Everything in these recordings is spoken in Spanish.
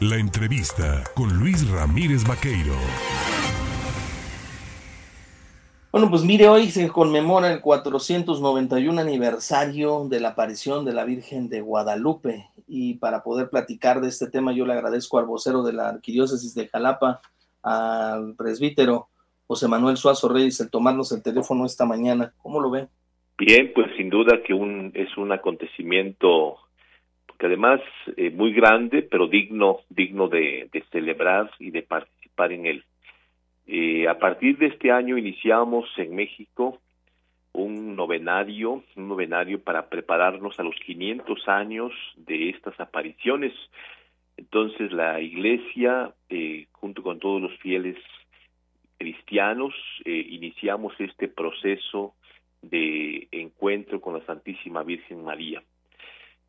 La entrevista con Luis Ramírez Vaqueiro. Bueno, pues mire, hoy se conmemora el 491 aniversario de la aparición de la Virgen de Guadalupe y para poder platicar de este tema yo le agradezco al vocero de la Arquidiócesis de Jalapa, al presbítero José Manuel Suazo Reyes, el tomarnos el teléfono esta mañana. ¿Cómo lo ve? Bien, pues sin duda que un, es un acontecimiento que además eh, muy grande, pero digno, digno de, celebrar y de participar en él. Eh, a partir de este año iniciamos en México un novenario, un novenario para prepararnos a los 500 años de estas apariciones. Entonces la Iglesia, eh, junto con todos los fieles cristianos, eh, iniciamos este proceso de encuentro con la Santísima Virgen María.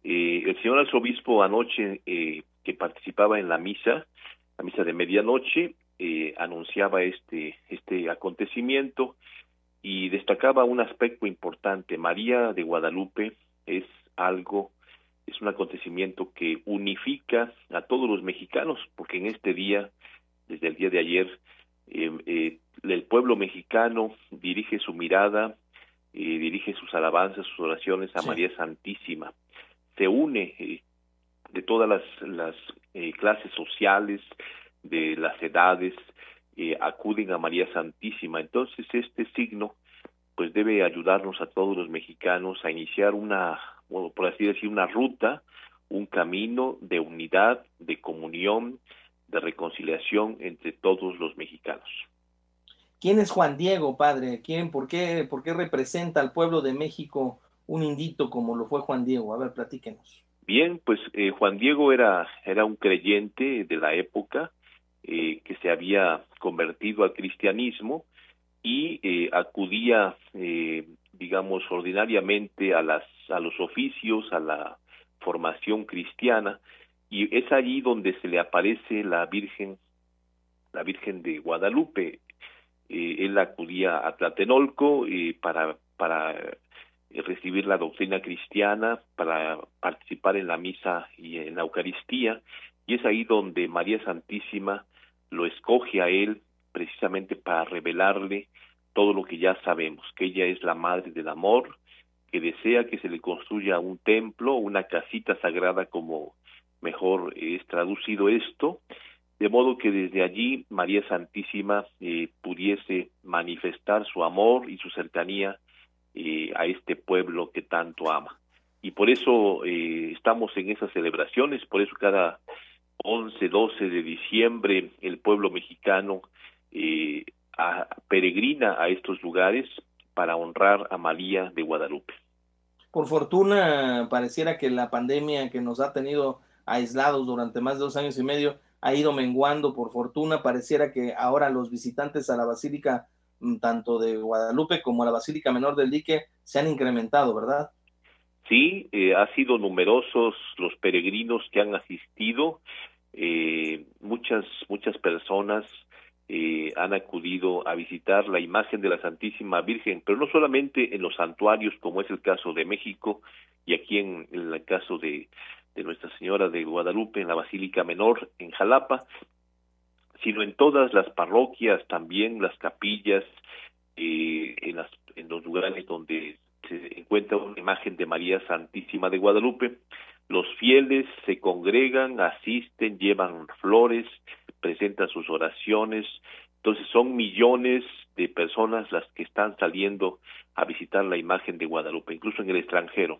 Eh, el señor arzobispo anoche eh, que participaba en la misa, la misa de medianoche, eh, anunciaba este, este acontecimiento y destacaba un aspecto importante. María de Guadalupe es algo, es un acontecimiento que unifica a todos los mexicanos, porque en este día, desde el día de ayer, eh, el pueblo mexicano dirige su mirada, dirige sus alabanzas, sus oraciones a María Santísima. Se une de todas las, las clases sociales, de las edades eh, acuden a María Santísima. Entonces este signo pues debe ayudarnos a todos los mexicanos a iniciar una, por así decir, una ruta, un camino de unidad, de comunión, de reconciliación entre todos los mexicanos. ¿Quién es Juan Diego, padre? ¿Quién, por qué, por qué representa al pueblo de México un indito como lo fue Juan Diego? A ver, platíquenos. Bien, pues eh, Juan Diego era, era un creyente de la época, eh, que se había convertido al cristianismo y eh, acudía, eh, digamos, ordinariamente a, las, a los oficios, a la formación cristiana, y es allí donde se le aparece la Virgen, la Virgen de Guadalupe. él acudía a Tlatenolco para, para recibir la doctrina cristiana, para participar en la misa y en la Eucaristía, y es ahí donde María Santísima lo escoge a él precisamente para revelarle todo lo que ya sabemos, que ella es la madre del amor, que desea que se le construya un templo, una casita sagrada como mejor es traducido esto, de modo que desde allí María Santísima eh, pudiese manifestar su amor y su cercanía eh, a este pueblo que tanto ama. Y por eso eh, estamos en esas celebraciones, por eso cada 11, 12 de diciembre el pueblo mexicano eh, peregrina a estos lugares para honrar a María de Guadalupe. Por fortuna, pareciera que la pandemia que nos ha tenido aislados durante más de dos años y medio ha ido menguando. Por fortuna, pareciera que ahora los visitantes a la Basílica, tanto de Guadalupe como la Basílica Menor del Dique, se han incrementado, ¿verdad? Sí, eh, ha sido numerosos los peregrinos que han asistido eh, muchas muchas personas eh, han acudido a visitar la imagen de la Santísima Virgen, pero no solamente en los santuarios, como es el caso de México y aquí en, el caso de Nuestra Señora de Guadalupe, en la Basílica Menor, en Jalapa, sino en todas las parroquias, también las capillas, eh, en, las, en los lugares donde se encuentra una imagen de María Santísima de Guadalupe, los fieles se congregan, asisten, llevan flores, presentan sus oraciones. Entonces son millones de personas las que están saliendo a visitar la imagen de Guadalupe, incluso en el extranjero.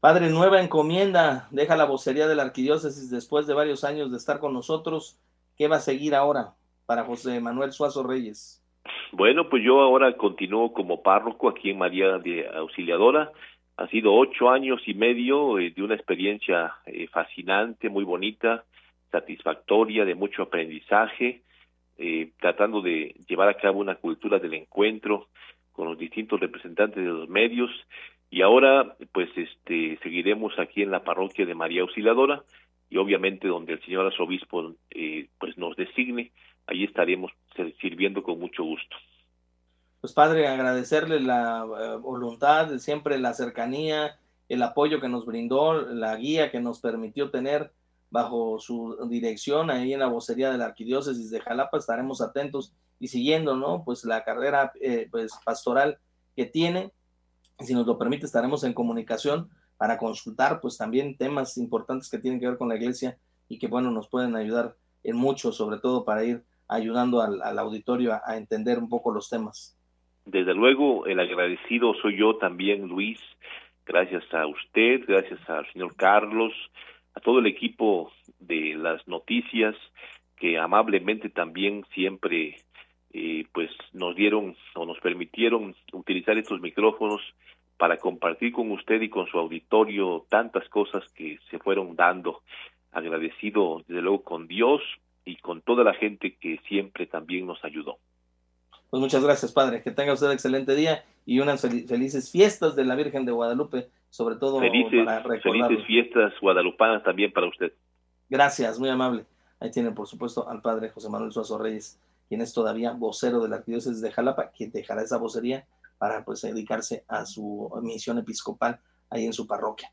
Padre, nueva encomienda, deja la vocería de la arquidiócesis después de varios años de estar con nosotros. ¿Qué va a seguir ahora para José Manuel Suazo Reyes? Bueno, pues yo ahora continúo como párroco aquí en María de Auxiliadora ha sido ocho años y medio eh, de una experiencia eh, fascinante, muy bonita, satisfactoria, de mucho aprendizaje, eh, tratando de llevar a cabo una cultura del encuentro con los distintos representantes de los medios y ahora pues este seguiremos aquí en la parroquia de María Auxiliadora y obviamente donde el señor arzobispo pues nos designe, ahí estaremos sirviendo con mucho gusto pues Padre, agradecerle la eh, voluntad, siempre la cercanía, el apoyo que nos brindó, la guía que nos permitió tener bajo su dirección ahí en la vocería de la arquidiócesis de Jalapa, estaremos atentos y siguiendo, ¿no? Pues la carrera eh, pues pastoral que tiene. Si nos lo permite, estaremos en comunicación para consultar pues también temas importantes que tienen que ver con la iglesia y que bueno, nos pueden ayudar en mucho, sobre todo para ir ayudando al, auditorio a, entender un poco los temas. Desde luego, el agradecido soy yo también, Luis. Gracias a usted, gracias al señor Carlos, a todo el equipo de las noticias que amablemente también siempre eh, pues nos dieron o nos permitieron utilizar estos micrófonos para compartir con usted y con su auditorio tantas cosas que se fueron dando. Agradecido desde luego con Dios y con toda la gente que siempre también nos ayudó. Pues muchas gracias, Padre. Que tenga usted excelente día y unas felices fiestas de la Virgen de Guadalupe, sobre todo felices, para Felices fiestas guadalupanas también para usted. Gracias, muy amable. Ahí tiene, por supuesto, al Padre José Manuel Suazo Reyes, quien es todavía vocero de la Arquidiócesis de Jalapa, quien dejará esa vocería para pues dedicarse a su misión episcopal ahí en su parroquia.